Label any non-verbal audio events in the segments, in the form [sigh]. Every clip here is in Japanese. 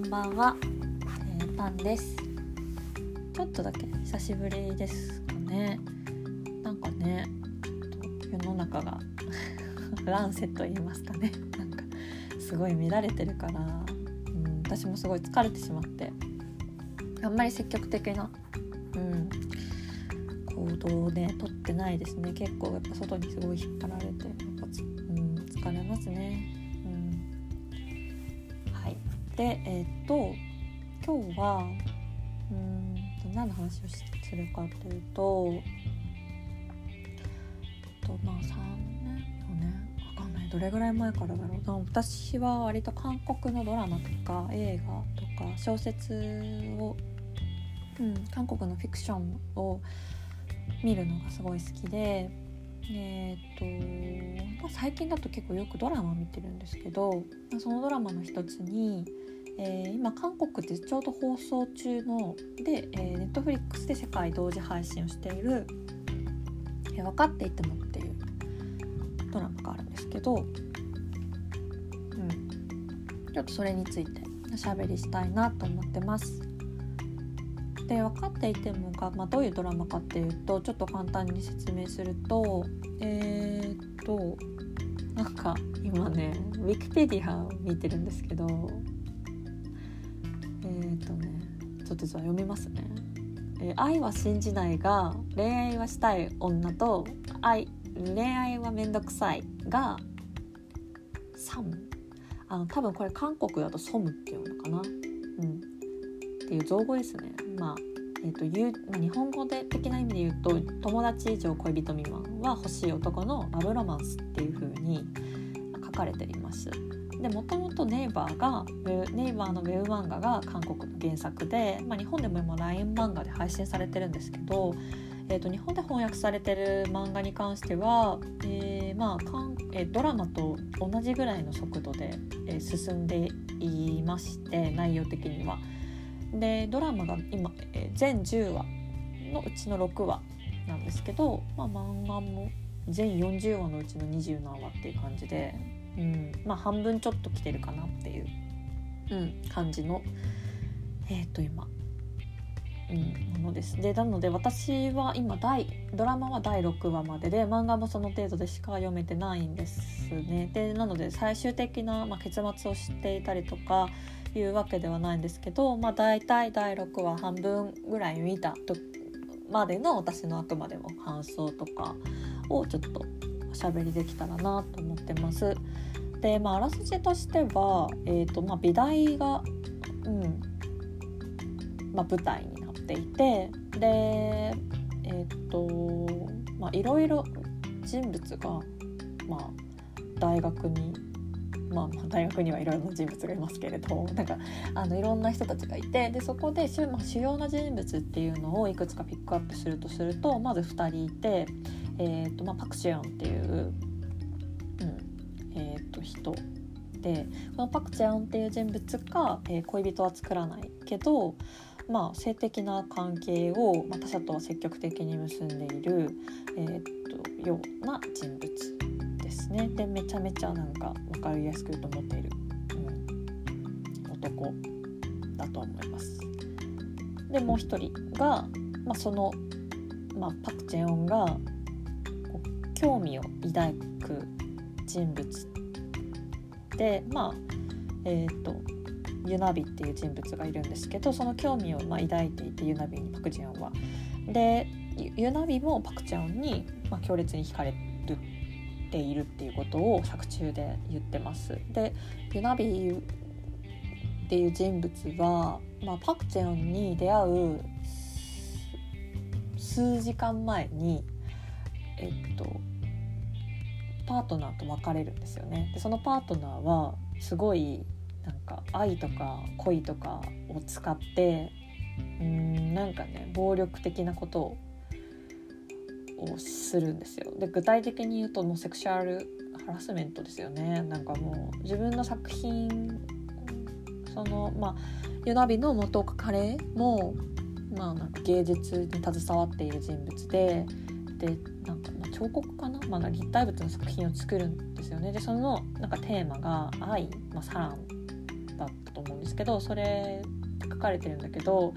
んばんは、えー、パンです。ちょっとだけ久しぶりですかね。なんかね世の中がランセット言いますかね。なんかすごい乱れてるから、うん、私もすごい疲れてしまって。あんまり積極的な、うん、行動をね取ってないですね。結構やっぱ外にすごい引っ張られてやっぱ、うん、疲れますね。でえっ、と今日はうん何の話をするかというととまあ3年4年わかんない。どれぐらい前からだろう。私は割と韓国のドラマとか映画とか小説を、うん、韓国のフィクションを見るのがすごい好きでえーとまあ、最近だと結構よくドラマ見てるんですけどそのドラマの一つにえー、今韓国でちょうど放送中ので、えー、ネットフリックスで世界同時配信をしている「えー、分かっていても」っていうドラマがあるんですけど、うん、ちょっとそれについておしゃべりしたいなと思ってます。で分かっていてもが、まあ、どういうドラマかっていうとちょっと簡単に説明するとえー、っとなんか今ねウィキペディアを見てるんですけどえっとねちょっとじゃあ読みますね。えー、愛は信じないが恋愛はしたい女と愛恋愛はめんどくさいがサムあの多分これ韓国だとソムっていうのかな、うん、っていう造語ですね。まあえーと言うまあ、日本語で的な意味で言うと友達以上恋人未満は欲しい男のラブロマンスっていう風に書かれています。でもともとネイバーがネイバーのウェブ漫画が韓国の原作で、まあ、日本でも今 LINE 漫画で配信されてるんですけど、えー、と日本で翻訳されてる漫画に関しては、えー、まあかんえー、ドラマと同じぐらいの速度で、えー、進んでいまして内容的には。でドラマが今、えー、全10話のうちの6話なんですけど、まあ、漫画も全40話のうちの20何話っていう感じでうん、まあ半分ちょっと来てるかなっていう、うん、感じのえっ、ー、と今、うん、ものです。でなので私は今第ドラマは第6話までで漫画もその程度でしか読めてないんですね。でなので最終的な、まあ、結末を知っていたりとかいうわけではないんですけど、まあ、大体第6話半分ぐらい見たとまでの私のあくまでも感想とかをちょっとおしゃべりできたらなと思ってます。で、まあ、あらすじとしては、えーとまあ、美大が、うんまあ、舞台になっていてでえっ、ー、とまあいろいろ人物が、まあ、大学にまあ、大学にはいろいろな人物がいますけれどなんかあのいろんな人たちがいてでそこで主,、まあ、主要な人物っていうのをいくつかピックアップするとするとまず2人いて、えーとまあ、パク・チェヨンっていう、うんえー、と人でこのパク・チェンっていう人物が、えー、恋人は作らないけど、まあ、性的な関係を、まあ、他者とは積極的に結んでいる、えー、とような人物。ね。でめちゃめちゃなんか分かりやすく言うと思っている、うん、男だと思います。でもう一人が、まあ、その、まあ、パク・チェヨンが興味を抱く人物でまあえっ、ー、とユナビっていう人物がいるんですけどその興味をまあ抱いていてユナビにパク・ジェヨンは。でユナビもパク・チェヨンに、まあ、強烈に惹かれるっているっていうことを作中で言ってます。でユナビっていう人物は、まあ、パク・チェヨンに出会う数時間前にえっとパートナーと別れるんですよね。でそのパートナーはすごいなんか愛とか恋とかを使ってうんなんかね暴力的なことををするんですよ。で具体的に言うともうセクシュアルハラスメントですよね。なんかもう自分の作品そのまあユナビの元カレーもまあなんか芸術に携わっている人物ででなんか彫刻かな、まあ、立体物の作品を作るんですよねでそのなんかテーマが愛、まあ、サランだったと思うんですけどそれって書かれてるんだけど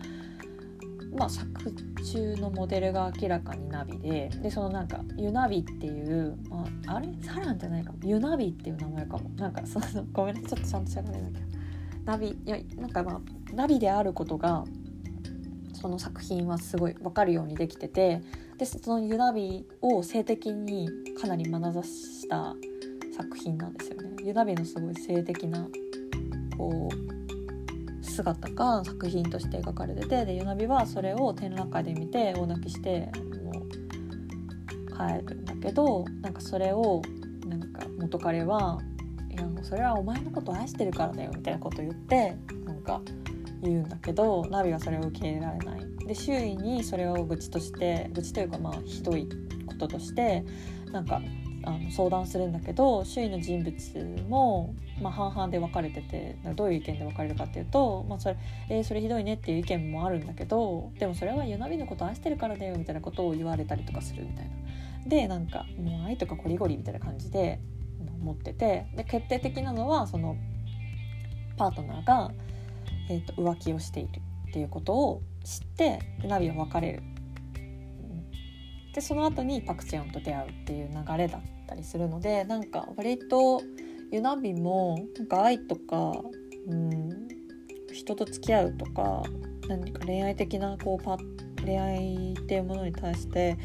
まあ、作中のモデルが明らかにナビででそのなんかユナビっていう、まあ、あれ？サランじゃないかも。ユナビっていう名前かも。なんかそのごめんね。ちょっとちゃんと調べなきゃナビいやなんかまあナビであることがその作品はすごい分かるようにできててでそのユナビを性的にかなり眼差した作品なんですよね。ユナビのすごい性的なこう姿が作品として描かれててでヨナビはそれを展覧会で見て大泣きしてもう帰るんだけどなんかそれをなんか元彼はいやもうそれはお前のこと愛してるからだよみたいなこと言ってなんか言うんだけどナビはそれを受け入れられない。で周囲にそれを愚痴として愚痴というかまあひどいこととしてなんかあの相談するんだけど周囲の人物も、まあ、半々で分かれててどういう意見で分かれるかっていうと、まあ、それえー、それひどいねっていう意見もあるんだけどでもそれはユナビのこと愛してるからだよみたいなことを言われたりとかするみたいな。でなんかもう愛とかゴリゴリみたいな感じで思っててで決定的なのはそのパートナーが、えーと、浮気をしているっていうことを知ってナビは別れるでその後にパク・チェヨンと出会うっていう流れだったりするのでなんか割とユナビもなんか愛とか、うん、人と付き合うとか何か恋愛的なこうパ恋愛っていうものに対して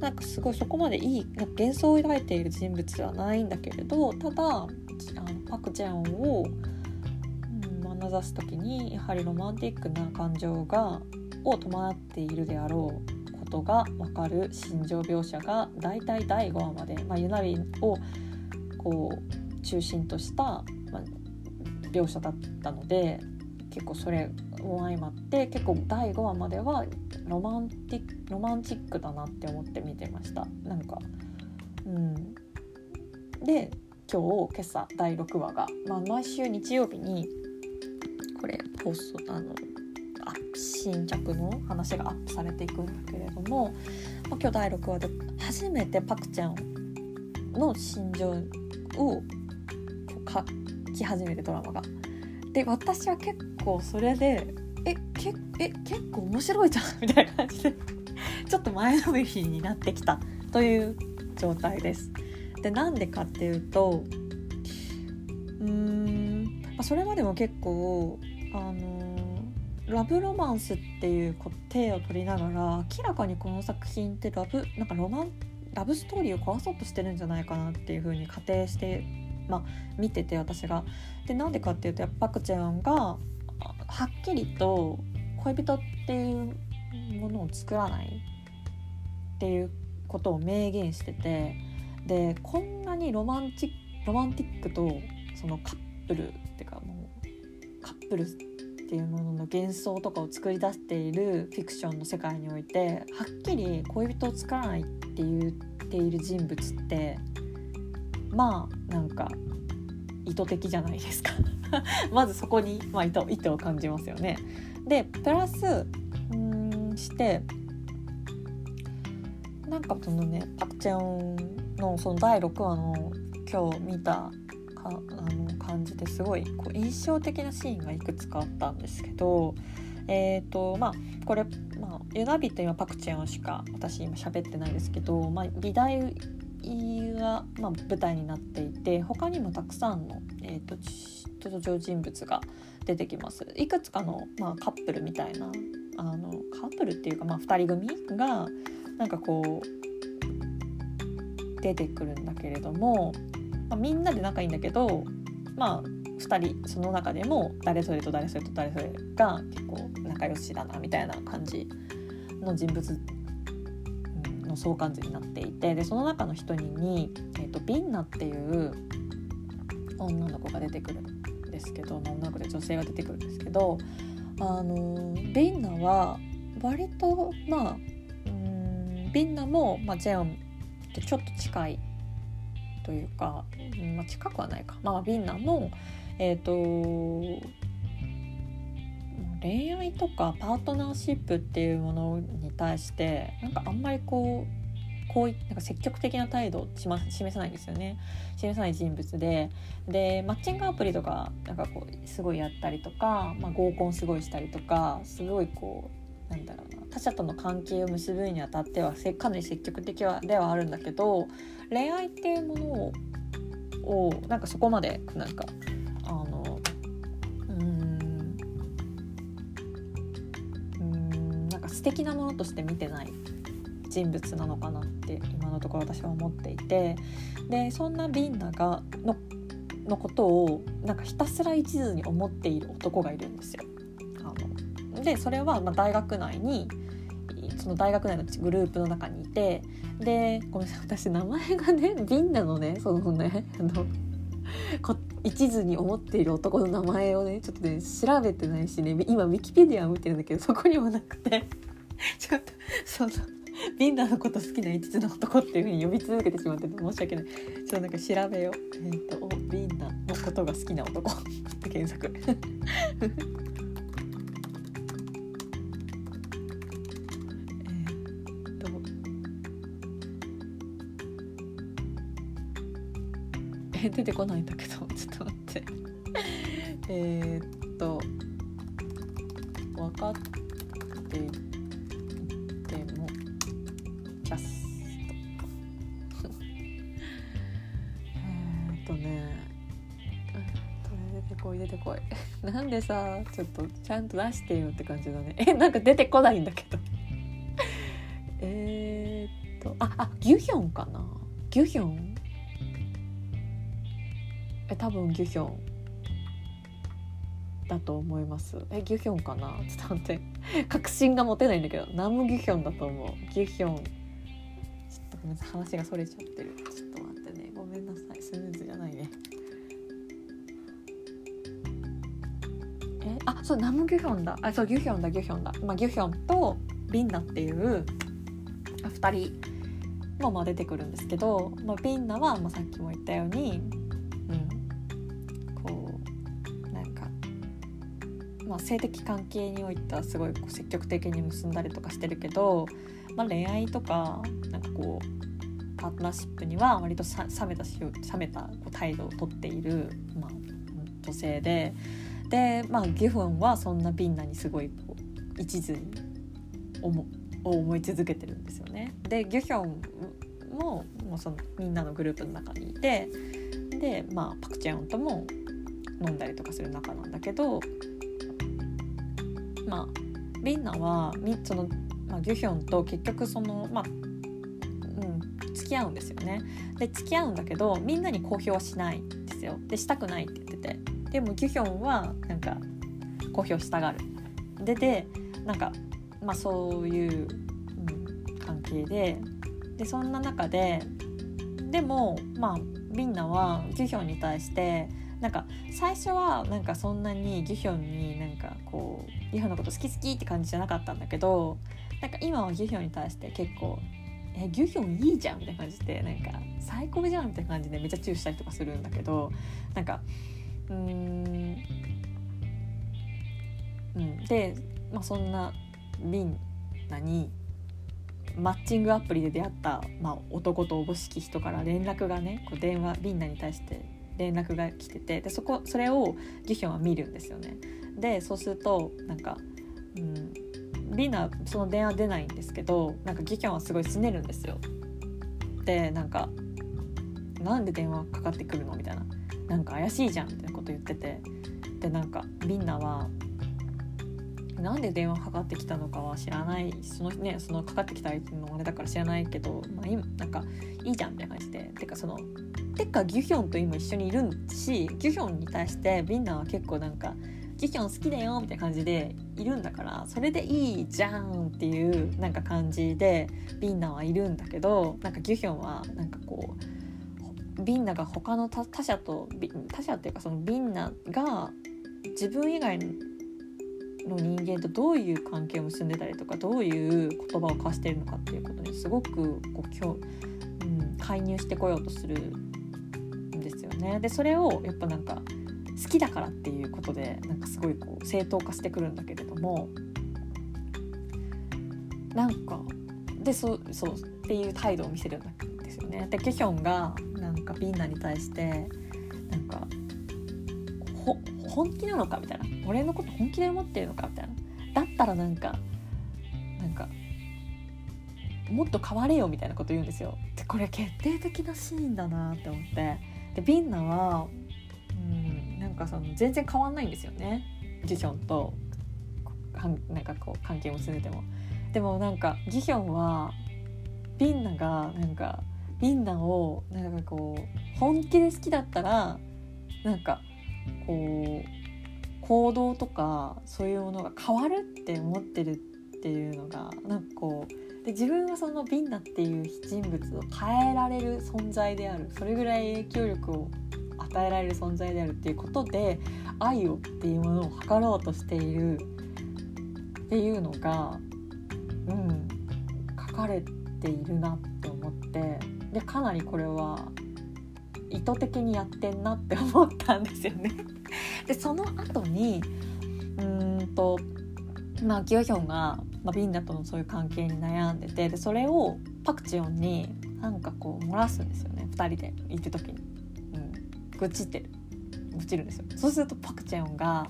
なんかすごいそこまでいいなんか幻想を抱いている人物ではないんだけれどただあのパク・チェンを、うん、眼差す時にやはりロマンティックな感情がを伴っているであろうことが分かる心情描写が大体第5話まで、まあ、ユナリをこう中心とした、まあ、描写だったので結構それも相まって結構第5話まではロマンティロマンチックだなって思って見てました。なんかうん。で今日今朝第6話が、まあ、毎週日曜日にこれ放送あの新着の話がアップされていくんだけれども、まあ、今日第6話で初めてパクちゃんの心情を書き始めてドラマが。で私は結構それでえけえ結構面白いじゃんみたいな感じで [laughs] ちょっと前のめりになってきたという状態です。でなんでかっていうとうーん、ま、それまでも結構あのラブロマンスっていう体を取りながら明らかにこの作品ってラブなんかロマンラブストーリーを壊そうとしてるんじゃないかなっていう風に仮定してまあ見てて私が。でなんでかっていうとやっぱパクチェンがはっきりと恋人っていうものを作らないっていうことを明言しててでこんなにロマンチロマンティックとそのカップルっていうかもうカップルっていうものの幻想とかを作り出しているフィクションの世界においてはっきり恋人を作らないって言っている人物ってまあなんか意図的じゃないですか [laughs] まずそこに、まあ、意図意図を感じますよね。でプラスうんしてなんかそのねパクチェンのその第6話の今日見たかあの感じですごいこう印象的なシーンがいくつかあったんですけどえーとまあ、これ、まあ、ユナビって今パクチェンしか私今喋ってないですけど、まあ、美大が、まあ、舞台になっていて他にもたくさんの、えーと、登場人物が出てきます。いくつかの、まあ、カップルみたいなあのカップルっていうか、まあ、2人組がなんかこう出てくるんだけれどもまあ、みんなで仲いいんだけどまあ2人その中でも誰それと誰それと誰それが結構仲良しだなみたいな感じの人物の相関図になっていてでその中の一人に、えーと、ビンナっていう女の子が出てくるんですけど女の子で女性が出てくるんですけどあのビンナは割とまあうんビンナも、まあ、ジェオンとちょっと近いというか、まあ、近くはないか、まあ、ビンナも、えーと、恋愛とかパートナーシップっていうものに対してなんかあんまりこうこうなんか積極的な態度を示さないんですよね。示さない人物で。でマッチングアプリとかなんかこうすごいやったりとか、まあ、合コンすごいしたりとかすごいこうなんだろうな。他者との関係を結ぶにあたってはかなり積極的はではあるんだけど恋愛っていうものををなんかそこまでなんかあのうんうんなんか素敵なものとして見てない人物なのかなって今のところ私は思っていてでそんなビンナがののことをなんかひたすら一途に思っている男がいるんですよ。あのでそれはま大学内にその大学内のグループの中にいてでごめんなさい私名前がねビンナのねそのねあのこ一途に思っている男の名前をねちょっとね調べてないしね今ウィキペディアを見てるんだけどそこにもなくてちょっとそのビンナのこと好きな一途な男っていうふうに呼び続けてしまって申し訳ない。ちょっとなんか調べよう。えっ、ー、とビンナのことが好きな男って検索。え出てこないんだけどちょっと待って。えっと分かっていてもキャスト。えっとね出てこい出てこい。[laughs] なんでさちょっとちゃんと出してよって感じだね。えなんか出てこないんだけど。[laughs] えっとああギュヒョンかな。ギュヒョン？え多分ギュヒョンだと思います。えギュヒョンかな？ちょっと待って。[laughs] 確信が持てないんだけど。ナムギュヒョンだと思う。ギュヒョン。ちょっとごめんなさい。話がそれちゃってる。ちょっと待ってね。ごめんなさい。スムーズじゃないね。えあそうナムギュヒョンだ。あそうギュヒョンだギュヒョンだ、まあ、ギュヒョンとビンナっていう2人。もまあ出てくるんですけど、まあ、ビンナは、まあ、さっきも言ったようにうん。まあ、性的関係においてはすごい積極的に結んだりとかしてるけど、まあ、恋愛とかなんかこうパートナーシップには割と冷めたし冷めたこう態度をとっている、まあ、女性でで、まあ、ギフンはそんなビンナにすごいこう一途に思思い続けてるんですよね。でギュヒョンももうそのみんなのグループの中にいてで、まあ、パク・チェヨンとも飲んだりとかする仲なんだけどまあリンナはその、まあ、ギュヒョンと結局そのまあうん付き合うんですよね。で付き合うんだけどみんなに公表はしないんですよ。でしたくないって言ってて。でもギュヒョンはなんか公表したがる。ででなんかまあそういう、うん、関係で。でそんな中ででもまあみんなはギュヒョンに対してなんか最初はなんかそんなにギュヒョンになんかこうギュヒョンのこと好き好きって感じじゃなかったんだけどなんか今はギュヒョンに対して結構「えギュヒョンいいじゃん」みたいな感じでなんか「最高じゃん」みたいな感じでめっちゃチューしたりとかするんだけどなんかうんうんで、まあ、そんなリンナにマッチングアプリで出会った、まあ、男とおぼしき人から連絡がねこう電話ビンナに対して連絡が来ててでそこそれをギュヒョンは見るんですよね。でそうするとなんか、うん、リナその電話出ないんですけどなんかギュヒョンはすごいすねるんですよ。でなんか「なんで電話かかってくるの?」みたいな「なんか怪しいじゃん」みたいなこと言っててでなんかリンナはなんで電話かかってきたのかは知らないそのねそのかかってきた相手のあれだから知らないけど、まあ、今なんかいいじゃんみたいな感じでてかそのてかギュヒョンと今一緒にいるしギュヒョンに対してビンナは結構なんかギヒョン好きだよみたいな感じでいるんだからそれでいいじゃんっていうなんか感じでビンナはいるんだけどなんかギュヒョンはなんかこうビンナが他の他者と他者っていうかそのビンナが自分以外の人間とどういう関係を結んでたりとかどういう言葉を交わしてるのかっていうことにすごくこう今日、うん、介入してこようとするんですよね。でそれをやっぱなんか好きだからっていうことでなんかすごいこう正当化してくるんだけれどもなんかでそうそうっていう態度を見せるんですよね。でキョヒョンがなんかビンナに対してなんかほ本気なのかみたいな俺のこと本気で思ってるのかみたいなだったらなんかなんかもっと変われよみたいなこと言うんですよ。でこれ決定的なシーンだなって思ってでビンナはなんかその全然変わんないんですよねジヒョンとなんかこう関係を結んでても。でもなんかギヒョンはビンナがなんかビンナをなんかこう本気で好きだったらなんかこう行動とかそういうものが変わるって思ってるっていうのがなんかこうで自分はそのビンナっていう人物を変えられる存在であるそれぐらい影響力を与えられる存在であるっていうことで愛をっていうものを図ろうとしているっていうのがうん書かれているなって思ってでかなりこれは意図的にやってんなって思ったんですよね。でその後にうんとまあギョヒョンが、まあ、ビンダとのそういう関係に悩んでてでそれをパクチヨンになんかこう漏らすんですよね。2人で行く時に、愚痴ってる。愚痴るんですよ。そうするとパクチヨンが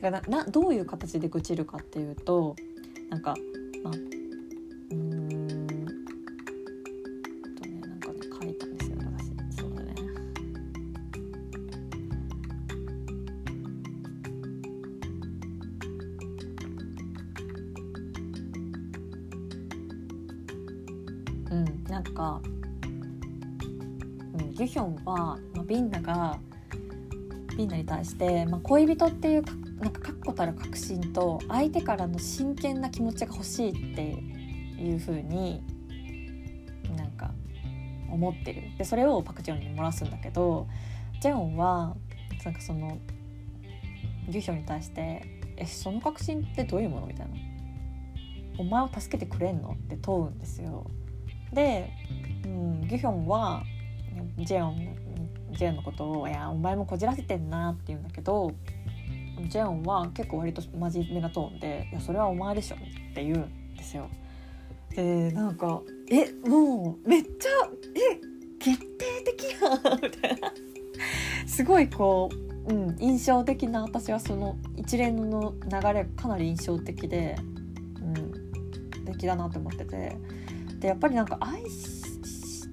ななどういう形で愚痴るかっていうとなんかまあして、まあ、恋人っていうかなんか確固たる確信と相手からの真剣な気持ちが欲しいっていう風になんか思ってるでそれをパク・ジェヨンに漏らすんだけどジェヨンはなんかそのギュヒョンに対して「えその確信ってどういうもの?」みたいな「お前を助けてくれんの?」って問うんですよ。で、うん、ギュヒョンはジェヨンジェンのことを「いやお前もこじらせてんな」って言うんだけどジェオンは結構割と真面目なトーンで「いやそれはお前でしょ」って言うんですよ。でなんか「えもうめっちゃえ決定的やん」みたいなすごいこう、うん、印象的な私はその一連の流れがかなり印象的で、うん、素敵だなと思っててでやっぱりなんか愛し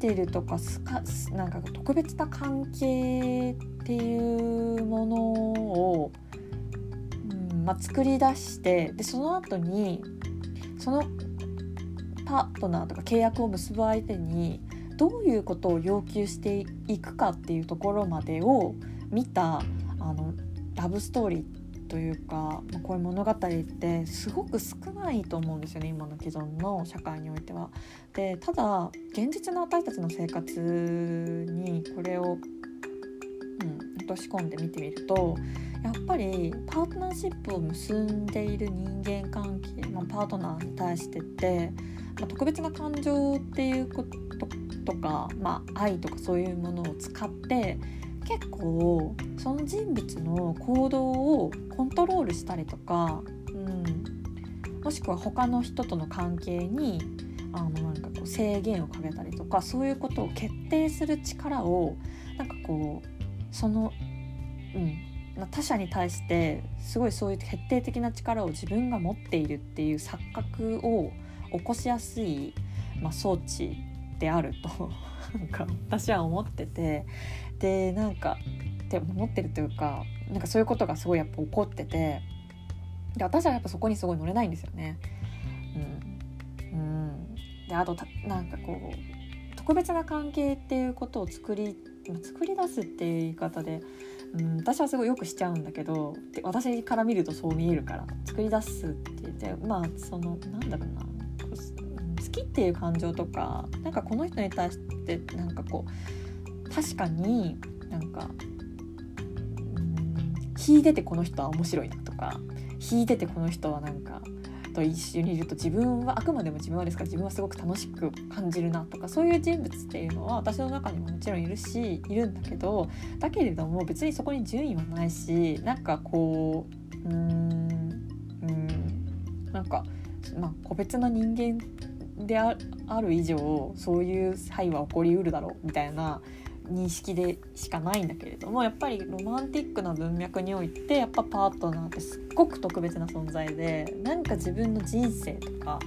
てるとかすかなんか特別な関係っていうものをまあ、作り出してでその後にそのパートナーとか契約を結ぶ相手にどういうことを要求していくかっていうところまでを見たあのラブストーリーってというか、まあ、こういう物語ってすごく少ないと思うんですよね今の既存の社会においては。でただ現実の私たちの生活にこれを、うん、落とし込んで見てみるとやっぱりパートナーシップを結んでいる人間関係、まあ、パートナーに対してって、まあ、特別な感情っていうこととか、まあ、愛とかそういうものを使って結構その人物の行動をコントロールしたりとか、うん、もしくは他の人との関係にあのなんかこう制限をかけたりとかそういうことを決定する力をなんかこうその、うん、他者に対してすごいそういう決定的な力を自分が持っているっていう錯覚を起こしやすい、まあ、装置であると。なんか私は思っててでなんかって思ってるというかなんかそういうことがすごいやっぱ起こっててで私はやっぱそこにすごい乗れないんですよね。うん、うん、であとたなんかこう特別な関係っていうことを作り作り出すっていう言い方でうん、私はすごいよくしちゃうんだけどで私から見るとそう見えるから作り出すって言ってまあそのなんだろうなきっていう感情とかなんかこの人に対してなんかこう確かになんかうん引いててこの人は面白いなとか引いててこの人はなんかと一緒にいると自分はあくまでも自分はですから自分はすごく楽しく感じるなとかそういう人物っていうのは私の中にももちろんいるしいるんだけどだけれども別にそこに順位はないしなんかこううーんうんなんか、まあ、個別の人間である以上そういう際は起こりうるだろうみたいな認識でしかないんだけれどもやっぱりロマンティックな文脈においてやっぱパートナーってすっごく特別な存在で何か自分の人生とか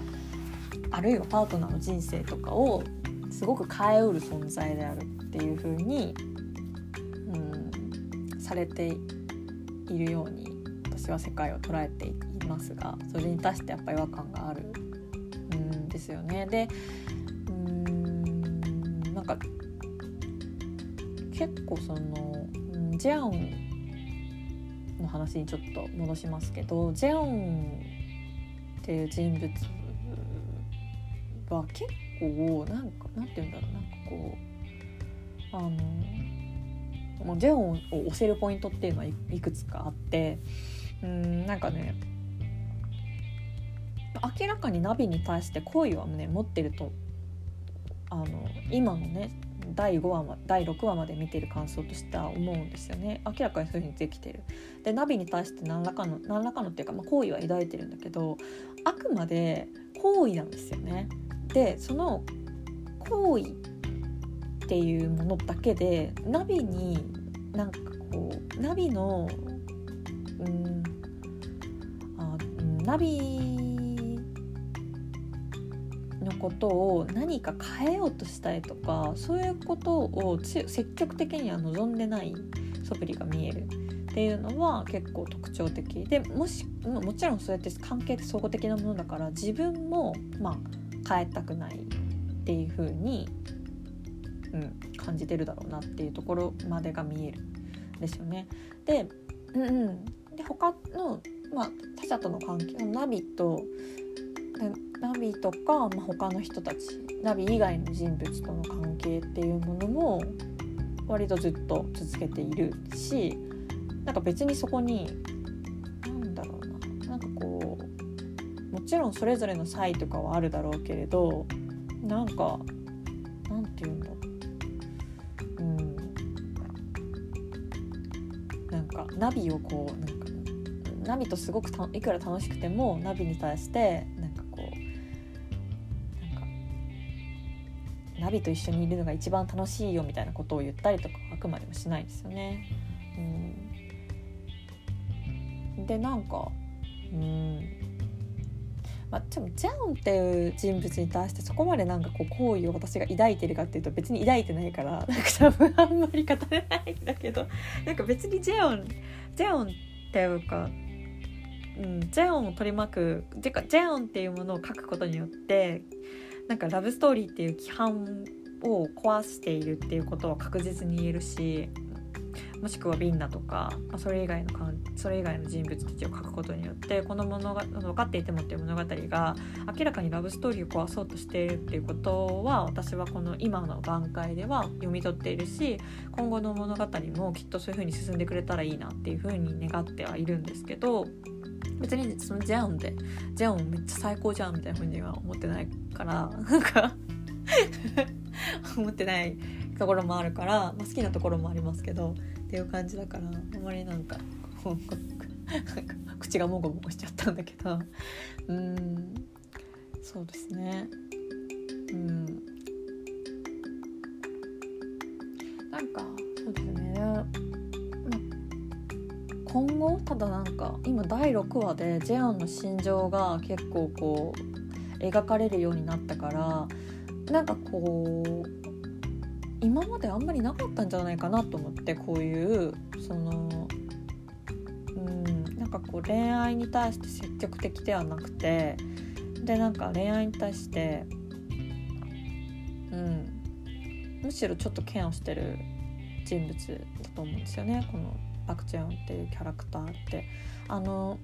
あるいはパートナーの人生とかをすごく変えうる存在であるっていう風に、うん、されているように私は世界を捉えていますがそれに対してやっぱ違和感があるですよね。でうんなんか結構そのジェオンの話にちょっと戻しますけどジェオンっていう人物は結構なんかなんて言うんだろうなんかこうあのもうジェオンを押せるポイントっていうのはいくつかあってうんなんかね明らかにナビに対して好意はね持ってるとあの今のね第5話第6話まで見てる感想としては思うんですよね。明らかにそういう風にできてる。でナビに対して何らかの何らかのっていうか、まあ、好意は抱いてるんだけどあくまで好意なんですよね。でその好意っていうものだけでナビになんかこうナビのうんあナビのことを何か変えようとしたいとかそういうことを積極的には望んでない素振りが見えるっていうのは結構特徴的でもしもちろんそうやって関係って総合的なものだから自分もまあ変えたくないっていう風に、うん、感じてるだろうなっていうところまでが見えるんですよね。で,、うんうん、で他の、まあ、他者との関係ナビとナビとか、まあ、他の人たちナビ以外の人物との関係っていうものも割とずっと続けているしなんか別にそこに何だろうななんかこうもちろんそれぞれの差異とかはあるだろうけれどなんかなんて言うんだろう。うん。なんかナビをこうなんかナビとすごくいくら楽しくてもナビに対してナビと一緒にいるのが一番楽しいよみたいなことを言ったりとかあくまでもしないですよね。うん、でなんかうんまあ、でもジャンっていう人物に対してそこまでなんかこう好意を私が抱いてるかっていうと別に抱いてないから [laughs] なんか多分あんまり語れないんだけどなんか別にジェオンジェオンっていうか、うん、ジェオンを取り巻くてかジェオンっていうものを書くことによってなんかラブストーリーっていう規範を壊しているっていうことは確実に言えるしもしくはビンナとか、まあ、それ以外のそれ以外の人物たちを書くことによってこの物が分かっていてもっていう物語が明らかにラブストーリーを壊そうとしているっていうことは私はこの今の段階では読み取っているし今後の物語もきっとそういう風に進んでくれたらいいなっていう風に願ってはいるんですけど別にそのジャンでジャンめっちゃ最高じゃんみたいな風には思ってないからなんか [laughs] 思ってないところもあるから、まあ、好きなところもありますけどっていう感じだからあまりなんか口がもごもごしちゃったんだけどうんそうですね。うん。なんか今後ただなんか今第6話でジェアンの心情が結構こう描かれるようになったからなんかこう今まであんまりなかったんじゃないかなと思ってこういうそのうんなんかこう恋愛に対して積極的ではなくてでなんか恋愛に対してうんむしろちょっとケアをしてる人物だと思うんですよねこのパク・チェヨンっていうキャラクターって。あの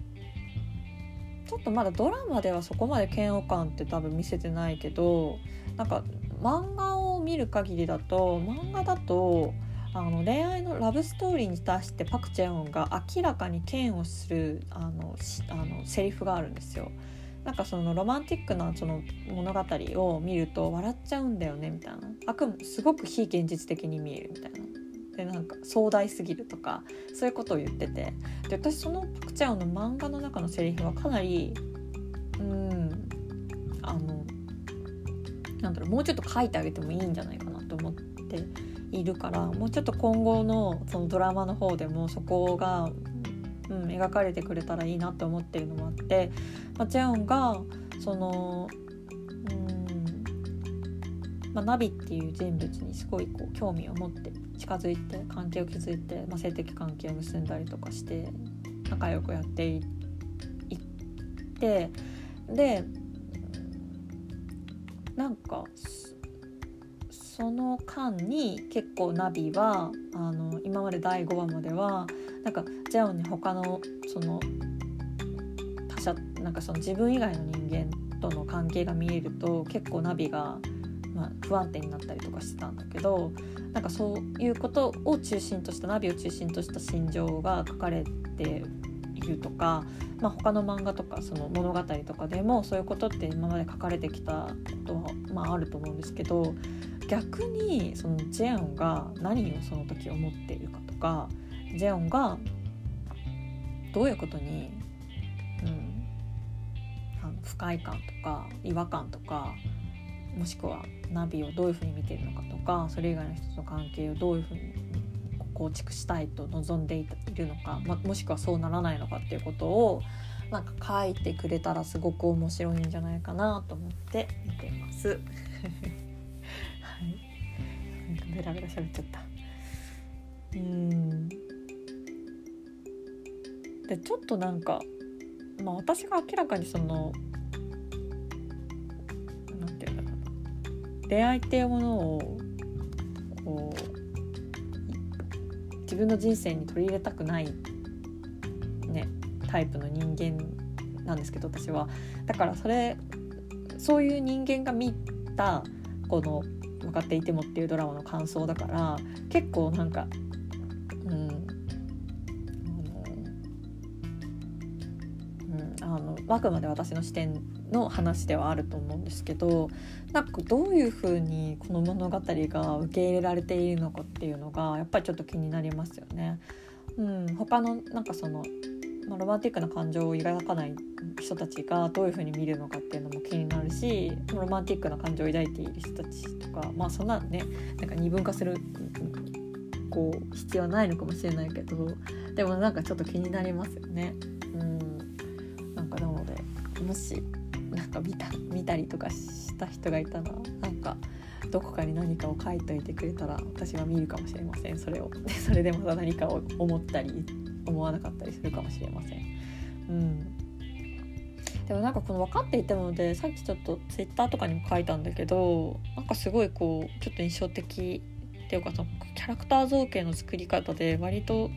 ちょっとまだドラマではそこまで嫌悪感って多分見せてないけどなんか漫画を見る限りだと漫画だとあの恋愛のラブストーリーに対してパク・チェヨンが明らかに嫌悪するあのあのセリフがあるんですよ。なんかそのロマンティックなその物語を見ると笑っちゃうんだよねみたいな。あくすごく非現実的に見えるみたいな。でなんか壮大すぎるとかそういうことを言ってて。で私そのパク・チャオの漫画の中のセリフはかなりうんあのなんだろうもうちょっと書いてあげてもいいんじゃないかなと思っているからもうちょっと今後のそのドラマの方でもそこが、うん、描かれてくれたらいいなって思ってるのもあって、まあ、ジェオンがそのうんまあ、ナビっていう人物にすごいこう興味を持って近づいて関係を築いて、まあ、性的関係を結んだりとかして仲良くやっていってでなんかその間に結構ナビはあの今まで第5話まではなんかジェオンに他のその他者なんかその自分以外の人間との関係が見えると結構ナビが、ま、不安定になったりとかしてたんだけどなんかそういうことを中心としたナビを中心とした心情が書かれているとか、まあ、他の漫画とかその物語とかでもそういうことって今まで書かれてきたことは、まあ、あると思うんですけど逆にそのジェオンが何をその時思っているかとかジェオンがどういうことに、うん、あの不快感とか違和感とかもしくはナビをどういうふうに見ているのかとかそれ以外の人との関係をどういうふうに構築したいと望んでいるのか、ま、もしくはそうならないのかっていうことをなんか書いてくれたらすごく面白いんじゃないかなと思って見てます。[laughs] はい、なんかベラベラ喋っちゃった。うんでちょっとなんか、まあ、私が明らかにその恋愛っていうものをこう自分の人生に取り入れたくないねタイプの人間なんですけど私は。だからそれそういう人間が見たこの「向かっていても」っていうドラマの感想だから結構なんかあくまで私の視点の話ではあると思うんですけどなんかどういうふうにこの物語が受け入れられているのかっていうのがやっぱりちょっと気になりますよね。うん、他のなんかその、まあ、ロマンティックな感情を抱かない人たちがどういうふうに見るのかっていうのも気になるしロマンティックな感情を抱いている人たちとかまあそんなねなんか二分化するこう必要はないのかもしれないけどでもなんかちょっと気になりますよね。もしなんか見た見たりとかした人がいたらなんかどこかに何かを書いといてくれたら私は見るかもしれません。それを。で [laughs] それでまた何かを思ったり思わなかったりするかもしれません。うん。でもなんかこの分かっていたのでさっきちょっとツイッターとかにも書いたんだけどなんかすごいこうちょっと印象的っていうかそのキャラクター造形の作り方で割と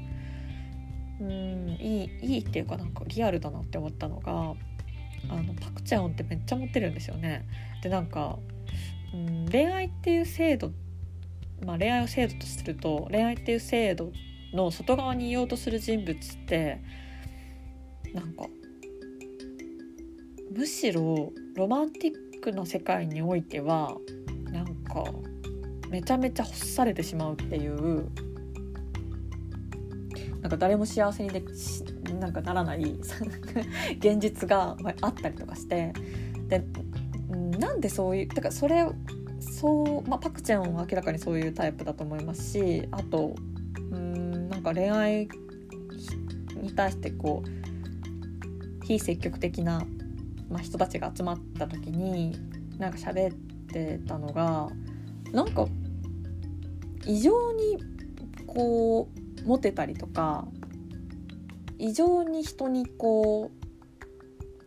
うんいいいいっていうかなんかリアルだなって思ったのがあのパク・チャオンってめっちゃ持ってるんですよね。でなんか、うん、恋愛っていう制度、まあ、恋愛を制度とすると恋愛っていう制度の外側にいようとする人物ってなんかむしろロマンティックな世界においてはなんかめちゃめちゃ欲されてしまうっていうなんか誰も幸せにでなんかならない [laughs] 現実があったりとかしてでなんでそういうだからそれそう、まあ、パクちゃんは明らかにそういうタイプだと思いますしあとうんなんか恋愛に対してこう非積極的な、まあ、人たちが集まった時になんか喋ってたのがなんか異常にこうモテたりとか異常に人にこう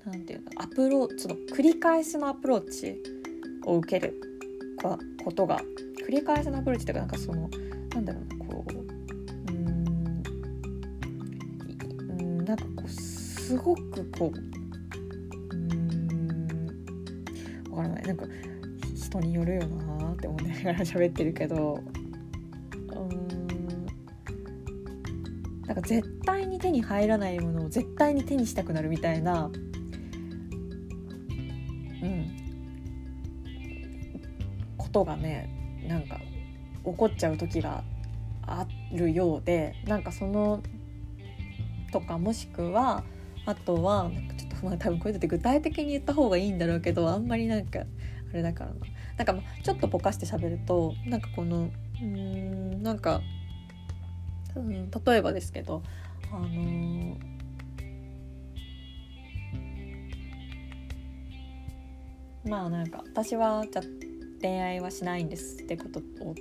何て言うのアプローチの繰り返しのアプローチを受けることが繰り返しのアプローチっていうかなんかそのなんだろうなこううんうんなんかこうすごくこううんわからない。なんか人によるよなって思いながら喋ってるけど。なんか絶対に手に入らないものを絶対に手にしたくなるみたいな。うん。ことがねなんか起こっちゃう時があるようでなんかそのとかもしくはあとはなんかちょっとまあ多分こういうのって具体的に言った方がいいんだろうけどあんまりなんかあれだからな。なんかちょっとぼかして喋るとなんかこのうんなんか、例えばですけどあのー、まあなんか私はじゃ恋愛はしないんですってことを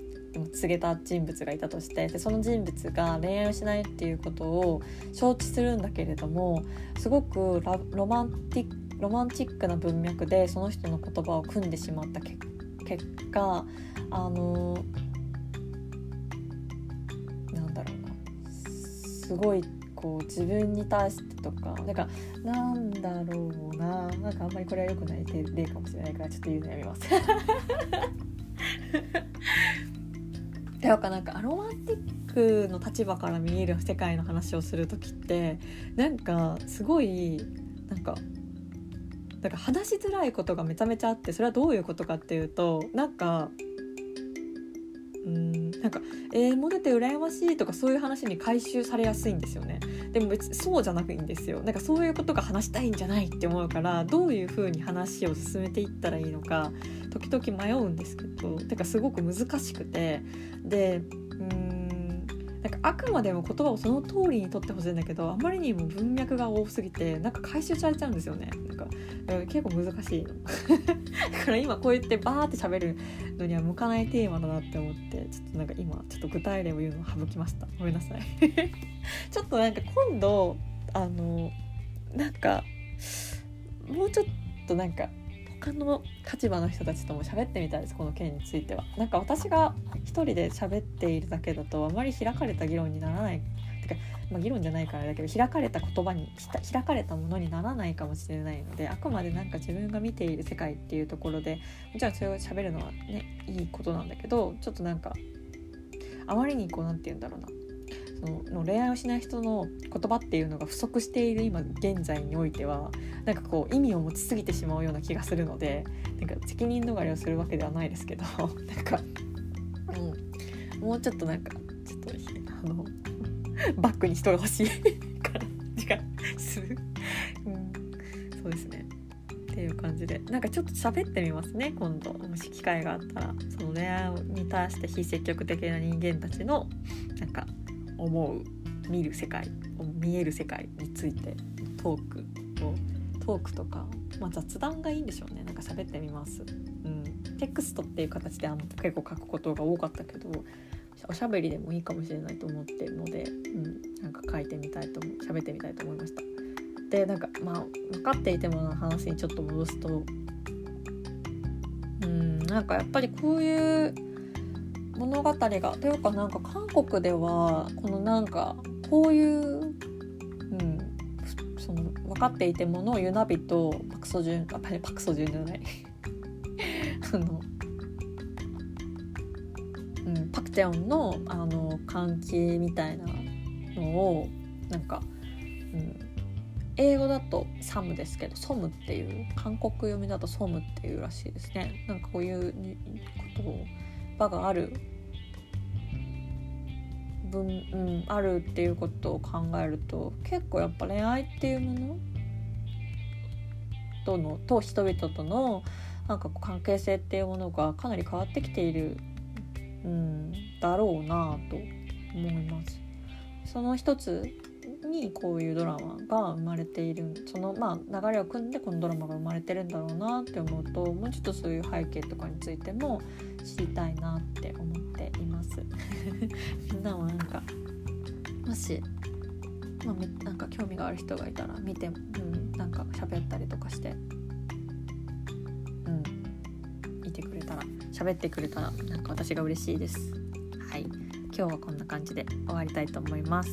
告げた人物がいたとしてでその人物が恋愛をしないっていうことを承知するんだけれどもすごくロマンティロマンチックな文脈でその人の言葉を組んでしまった結果あのなすごいこう自分に対してとかなんかなんだろうななんかあんまりこれは良くない例かもしれないからちょっと言うのやめます。で [laughs] かなんかアロマンティックの立場から見える世界の話をする時ってなんかすごいなんかなんか話しづらいことがめちゃめちゃあってそれはどういうことかっていうとなんかうんなんか「えー、モテて羨ましい」とかそういう話に回収されやすいんですよね。でも別そうじゃなくいいんですよなんかそういうことが話したいんじゃないって思うからどういうふうに話を進めていったらいいのか時々迷うんですけどてかすごく難しくてでうんなんかあくまでも言葉をその通りにとってほしいんだけどあまりにも文脈が多すぎてなんか回収されちゃうんですよね。なんか結構難しいの。[laughs] だから今こうやってバーって喋るのには向かないテーマだなって思ってちょっとなんか今ちょっと具体例を言うのを省きました。ごめんなさい。[laughs] ちょっとなんか今度あのなんかもうちょっとなんか他の立場の人たちとも喋ってみたいですこの件については。なんか私が一人で喋っているだけだとあまり開かれた議論にならないてか、まあ、議論じゃないからだけど開かれた言葉に開かれたものにならないかもしれないのであくまでなんか自分が見ている世界っていうところでもちろんそれを喋るのはねいいことなんだけどちょっとなんかあまりにこう何て言うんだろうなその恋愛をしない人の言葉っていうのが不足している今現在においてはなんかこう意味を持ちすぎてしまうような気がするのでなんか責任逃れをするわけではないですけど [laughs] なんか、うん、もうちょっとなんかちょっとあのバックに人が欲しい [laughs] 感じがする、うん、そうですね。っていう感じでなんかちょっと喋ってみますね今度。もし機会があったら。その恋愛に対して非積極的な人間たちの思う見る世界見える世界についてトークをトークとか、まあ、雑談がいいんでしょうね。なんか喋ってみます、うん、テクストっていう形であの結構書くことが多かったけどおしゃべりでもいいかもしれないと思ってるので、うん、なんか書いてみたいと喋ってみたいと思いました。でなんかまあ分かっていても話にちょっと戻すとうん。なんかやっぱりこういう物語が。というかなんか韓国ではこのなんかこういう、うん、その分かっていてものをユナビとパク・ソジュンあパク・ソジュンじゃない。[laughs] あの、うん、パク・テヨンのあの関係みたいなのをなんか、うん、英語だとサムですけどソムっていう韓国読みだとソムっていうらしいですね。なんかこういうことを場がある分、うん、あるっていうことを考えると結構やっぱ恋愛っていうもの？とのと人々とのなんか関係性っていうものがかなり変わってきている、うん、だろうなと思います。その一つにこういうドラマが生まれているそのまあ流れを組んでこのドラマが生まれてるんだろうなって思うともうちょっとそういう背景とかについても知りたいなって思っています。み [laughs] んなもなんかもし、まあ、なんか興味がある人がいたら見て、うん、なんか喋ったりとかして。うんいてくれたら喋ってくれたらなんか私が嬉しいです。はい。今日はこんな感じで終わりたいと思います。